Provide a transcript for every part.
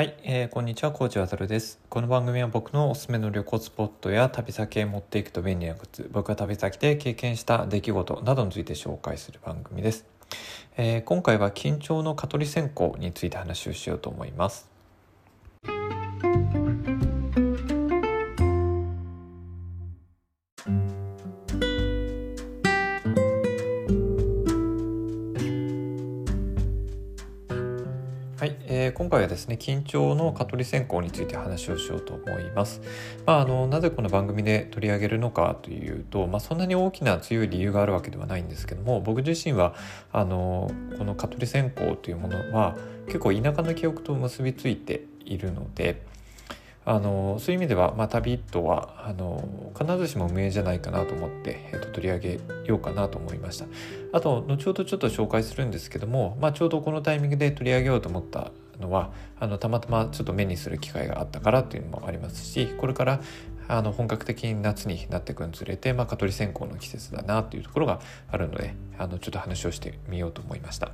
はい、えー、こんにちは、コーチわたるです。この番組は僕のおすすめの旅行スポットや旅先へ持っていくと便利なグッズ、僕が旅先で経験した出来事などについて紹介する番組です。えー今回は緊張の蚊取り線香について話をしようと思います。今回はですね緊張の蚊取り線香について話をしようと思います。まあ、あのなぜこの番組で取り上げるのかというと、まあ、そんなに大きな強い理由があるわけではないんですけども僕自身はあのこの蚊取り線香というものは結構田舎の記憶と結びついているので。あのそういう意味では、まあ、旅とはあの必ずしも無縁じゃないかなと思って、えっと取り上げようかなと思いましたあと後ほどちょっと紹介するんですけども、まあ、ちょうどこのタイミングで取り上げようと思ったのはあのたまたまちょっと目にする機会があったからっていうのもありますしこれからあの本格的に夏になっていくにつれて、まあ、蚊取り線香の季節だなっていうところがあるのであのちょっと話をしてみようと思いました。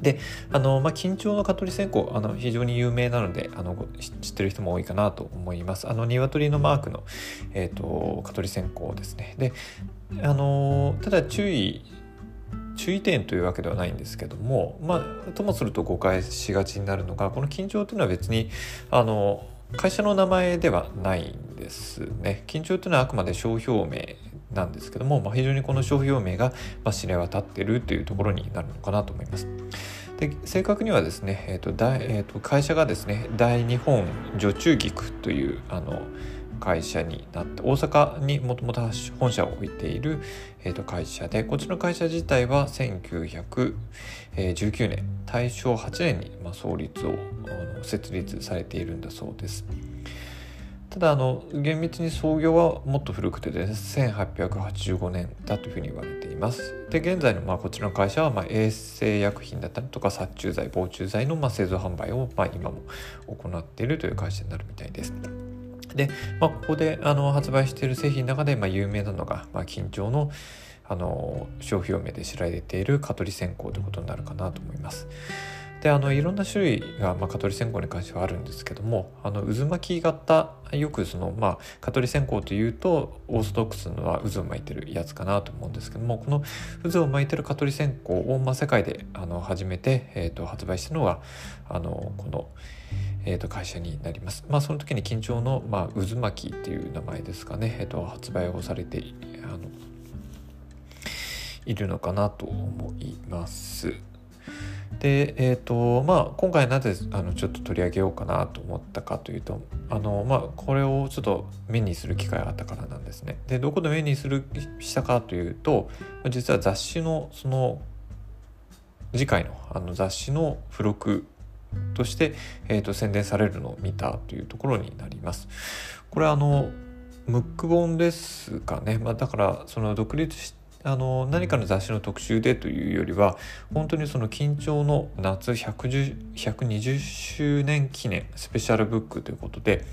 であの、まあ、緊張の蚊取り線香あの非常に有名なのであの知ってる人も多いかなと思いますあの鶏のマークの、えー、と蚊取り線香ですねであのただ注意注意点というわけではないんですけどもまあともすると誤解しがちになるのがこの緊張というのは別にあの会社の名前ではないんですね緊張というのはあくまで商標名なんですけども、まあ、非常にこの商標名が、まあ、知れ渡ってるというところになるのかなと思います。で正確にはですね、えーと大えーと会社がですね大日本女中菊というあの会社になって大阪にもともと本社を置いている、えーと会社でこっちの会社自体は1919年大正8年に、まあ、創立を設立されているんだそうです。ただあの厳密に創業はもっと古くてですね1885年だというふうに言われていますで現在のまあこちらの会社はまあ衛生薬品だったりとか殺虫剤防虫剤のまあ製造販売をまあ今も行っているという会社になるみたいですで、まあ、ここであの発売している製品の中でまあ有名なのが、まあ、緊張のあの商標名で知られている蚊取り線香ということになるかなと思います。であのいろんな種類が、まあ、蚊取り線香に関してはあるんですけどもあの渦巻き型よくその、まあ、蚊取り線香というとオーソドックスのは渦を巻いてるやつかなと思うんですけどもこの渦を巻いてる蚊取り線香を、まあ、世界であの初めて、えー、と発売したのがあのこの、えー、と会社になります。まあ、その時に緊張の、まあ、渦巻きっていう名前ですかね、えー、と発売をされてあのいるのかなと思います。でえーとまあ、今回なぜあのちょっと取り上げようかなと思ったかというとあの、まあ、これをちょっと目にする機会があったからなんですね。でどこで目にするしたかというと実は雑誌のその次回のあの雑誌の付録として、えーと宣伝されるのを見たというところになります。これあのムック本ですかね、まあ、だからその独立あの何かの雑誌の特集でというよりは本当にその緊張の夏120周年記念スペシャルブックということで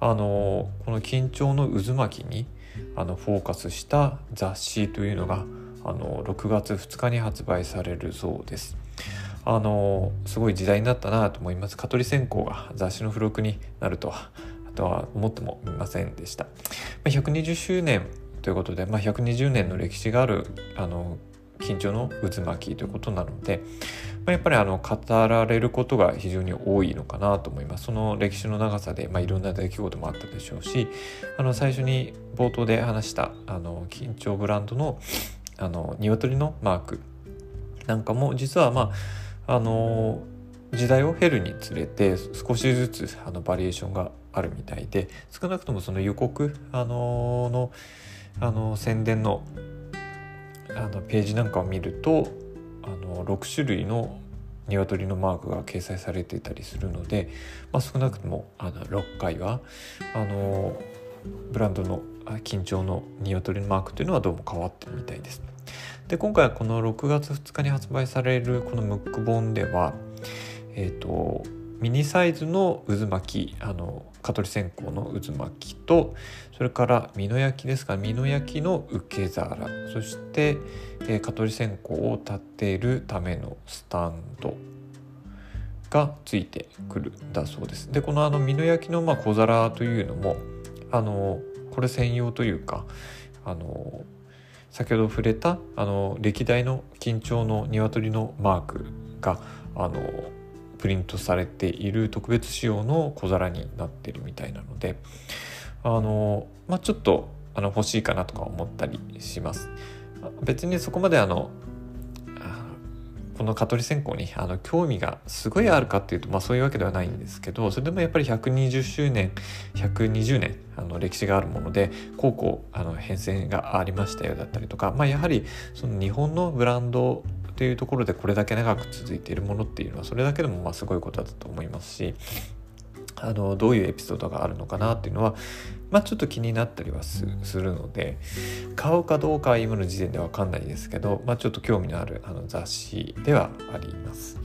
あのこの緊張の渦巻きにあのフォーカスした雑誌というのがあの6月2日に発売されるそうです。あのすごい時代になったなと思います。蚊取り線香が雑誌の付録になるとはあとは思ってもみませんでした。120周年ということで、まあ、120年の歴史があるあの緊張の渦巻きということなので、まあ、やっぱりあの語られることが非常に多いのかなと思いますその歴史の長さで、まあ、いろんな出来事もあったでしょうしあの最初に冒頭で話したあの緊張ブランドのあの鶏のマークなんかも実はまああの時代を経るにつれて少しずつあのバリエーションがあるみたいで少なくともその予告あののあの宣伝のあのページなんかを見るとあの6種類の鶏のマークが掲載されていたりするので、まあ、少なくともあの6回はあのブランドの緊張の鶏のマークというのはどうも変わってるみたいです。で今回はこの6月2日に発売されるこのムック本ではえっ、とミニサイズの渦巻きあの蚊取り線香の渦巻きとそれから美濃焼ですか美濃焼の受け皿そして、えー蚊取り線香を立てるためのスタンドがついてくるんだそうです。でこのあの美濃焼のまあ小皿というのもあのこれ専用というかあの先ほど触れたあの歴代の緊張の鶏のマークがあのプリントされている特別仕様の小皿になってるみたいなのであの、まあ、ちょっとあの欲しいかなとか思ったりします。別にそこまであのこの蚊取り線香にあの興味がすごいあるかっていうと、まあ、そういうわけではないんですけどそれでもやっぱり120周年120年あの歴史があるものでこうこうあの変遷がありましたよだったりとか、まあ、やはりその日本のブランドというところでこれだけ長く続いているものっていうのはそれだけでもまあすごいことだと思いますしあのどういうエピソードがあるのかなっていうのは、まあ、ちょっと気になったりはするので買うかどうかは今の時点では分かんないですけど、まあ、ちょっと興味のあるあの雑誌ではあります。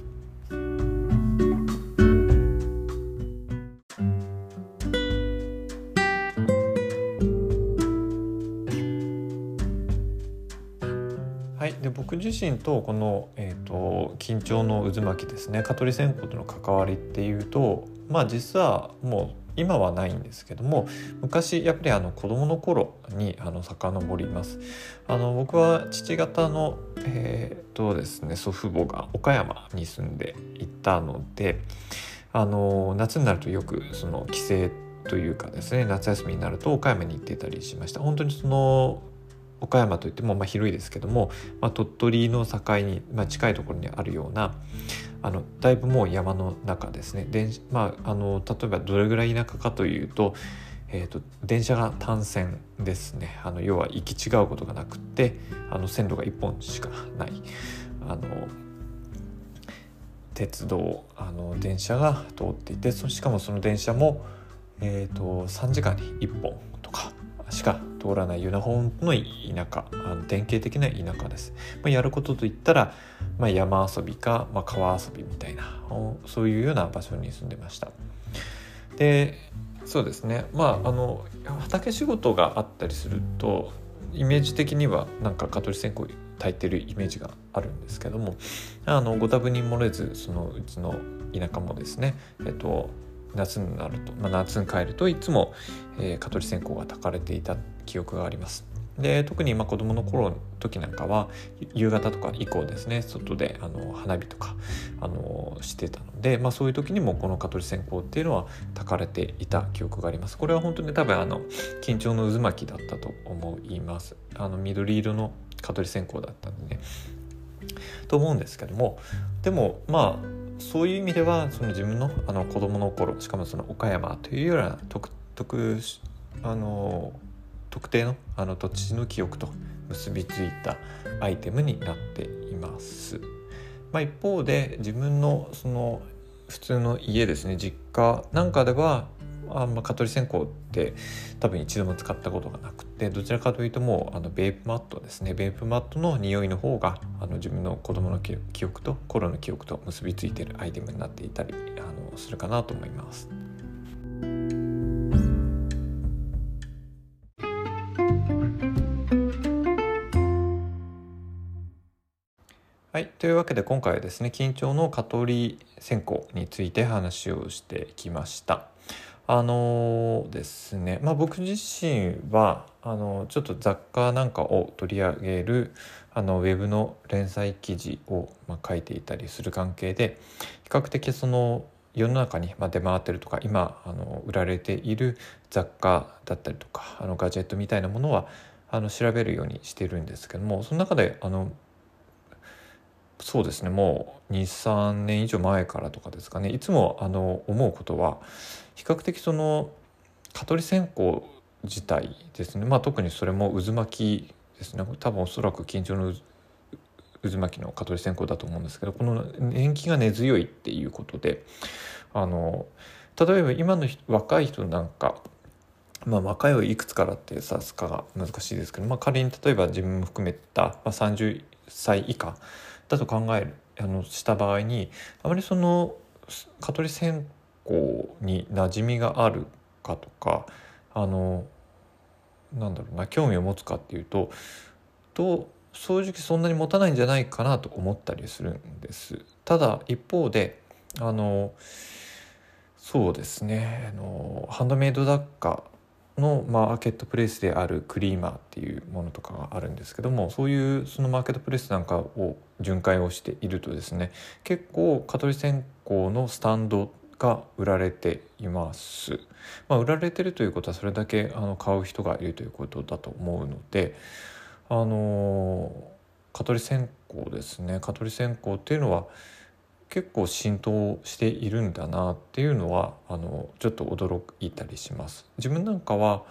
はい、で僕自身とこの、えーと、緊張の渦巻きですね蚊取り線香との関わりっていうとまあ実はもう今はないんですけども昔やっぱりあの子供の頃にあの遡ります。あの僕は父方のえー、っとですね祖父母が岡山に住んでいたのであの夏になるとよくその帰省というかですね夏休みになると岡山に行ってたりしました。本当にその岡山といってもまあ広いですけども、まあ、鳥取の境に、まあ、近いところにあるようなあのだいぶもう山の中ですね。で、まあ、あの例えばどれぐらい田舎かというと,、えーと、電車が単線ですね。あの要は行き違うことがなくってあの線路が1本しかない。あの鉄道あの電車が通っていてそしかもその電車も、えー、と3時間に1本とかしか通らないような本当の田舎あの典型的な田舎です、まあ、やることといったら、まあ、山遊びか、まあ、川遊びみたいなそういうような場所に住んでました。でそうですね。まああの畑仕事があったりするとイメージ的にはなんか蚊取り線香炊いてるイメージがあるんですけどもあのご多分に漏れずそのうちの田舎もですねえっと夏になると、まあ、夏に帰るといつも、えー、蚊取り線香が炊かれていた記憶があります。で特にまあ子供の頃の時なんかは夕方とか以降ですね外であの花火とかあのしてたので、まあ、そういう時にもこの蚊取り線香っていうのは炊かれていた記憶があります。これは本当に多分あの緊張の渦巻きだったと思います。あの緑色の蚊取り線香だったんで。ねと思うんですけどもでもまあそういう意味ではその自分のあの子供の頃しかもその岡山というような特特あの特定のあの土地の記憶と結びついたアイテムになっています。まあ、一方で自分のその普通の家ですね実家なんかではあんま蚊取り線香って多分一度も使ったことがなくてどちらかというともうあのベープマットですねベープマットの匂いの方があの自分の子供の記憶と頃の記憶と結びついてるアイテムになっていたりあのするかなと思います。はい、というわけで今回はですね緊張の蚊取り線香について話をしてきました。あのですね、まあ、僕自身はあのちょっと雑貨なんかを取り上げるあのウェブの連載記事を、ま、書いていたりする関係で比較的その世の中に出回ってるとか今あの売られている雑貨だったりとかあのガジェットみたいなものはあの調べるようにしてるんですけどもその中であのそうですね。もう23年以上前からとかですかね。いつもあの思うことは比較的その蚊取り線香自体ですね。まあ特にそれも渦巻きですね。多分おそらく緊張の渦巻きの蚊取り線香だと思うんですけどこの年季が根強いっていうことであの例えば今の若い人なんかまあ、若いをいくつからって指すかが難しいですけど、まあ、仮に例えば自分も含めた、まあ、30歳以下だと考えるあのした場合にあまりその蚊取り線香に馴染みがあるかとかあのなんだろうな興味を持つかっていうとと正直そんなに持たないんじゃないかなと思ったりするんです。ただ一方であのそうですねあのハンドメイド雑貨のマーケットプレイスであるクリーマーっていうものとかがあるんですけどもそういうそのマーケットプレイスなんかを巡回をしているとですね結構蚊取り線香のスタンドが売られています。まあ、売られてるということはそれだけあの買う人がいるということだと思うのであの蚊取り線香ですね蚊取り線香っていうのは結構浸透しているんだなっていうのはあのちょっと驚いたりします。自分なんかは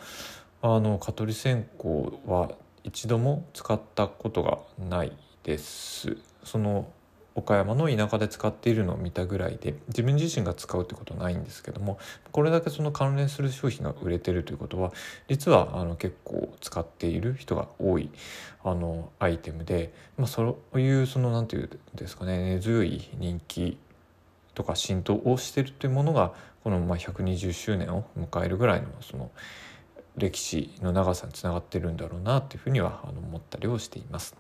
あの蚊取り線香は一度も使ったことがないです。その岡山の田舎で使っているのを見たぐらいで自分自身が使うってことはないんですけどもこれだけその関連する商品が売れてるということは実はあの結構使っている人が多いあのアイテムで、まあ、そういうその何て言うんですかね根強い人気とか浸透をしてるというものがこのまあ120周年を迎えるぐらいのその歴史の長さにつながってるんだろうなっていうふうにはあの思ったりをしています。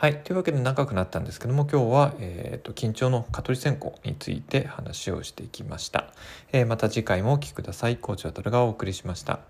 はい。というわけで長くなったんですけども、今日は、えーと、緊張の蚊取り線香について話をしていきました。えー、また次回もお聴きください。コーチはトルがお送りしました。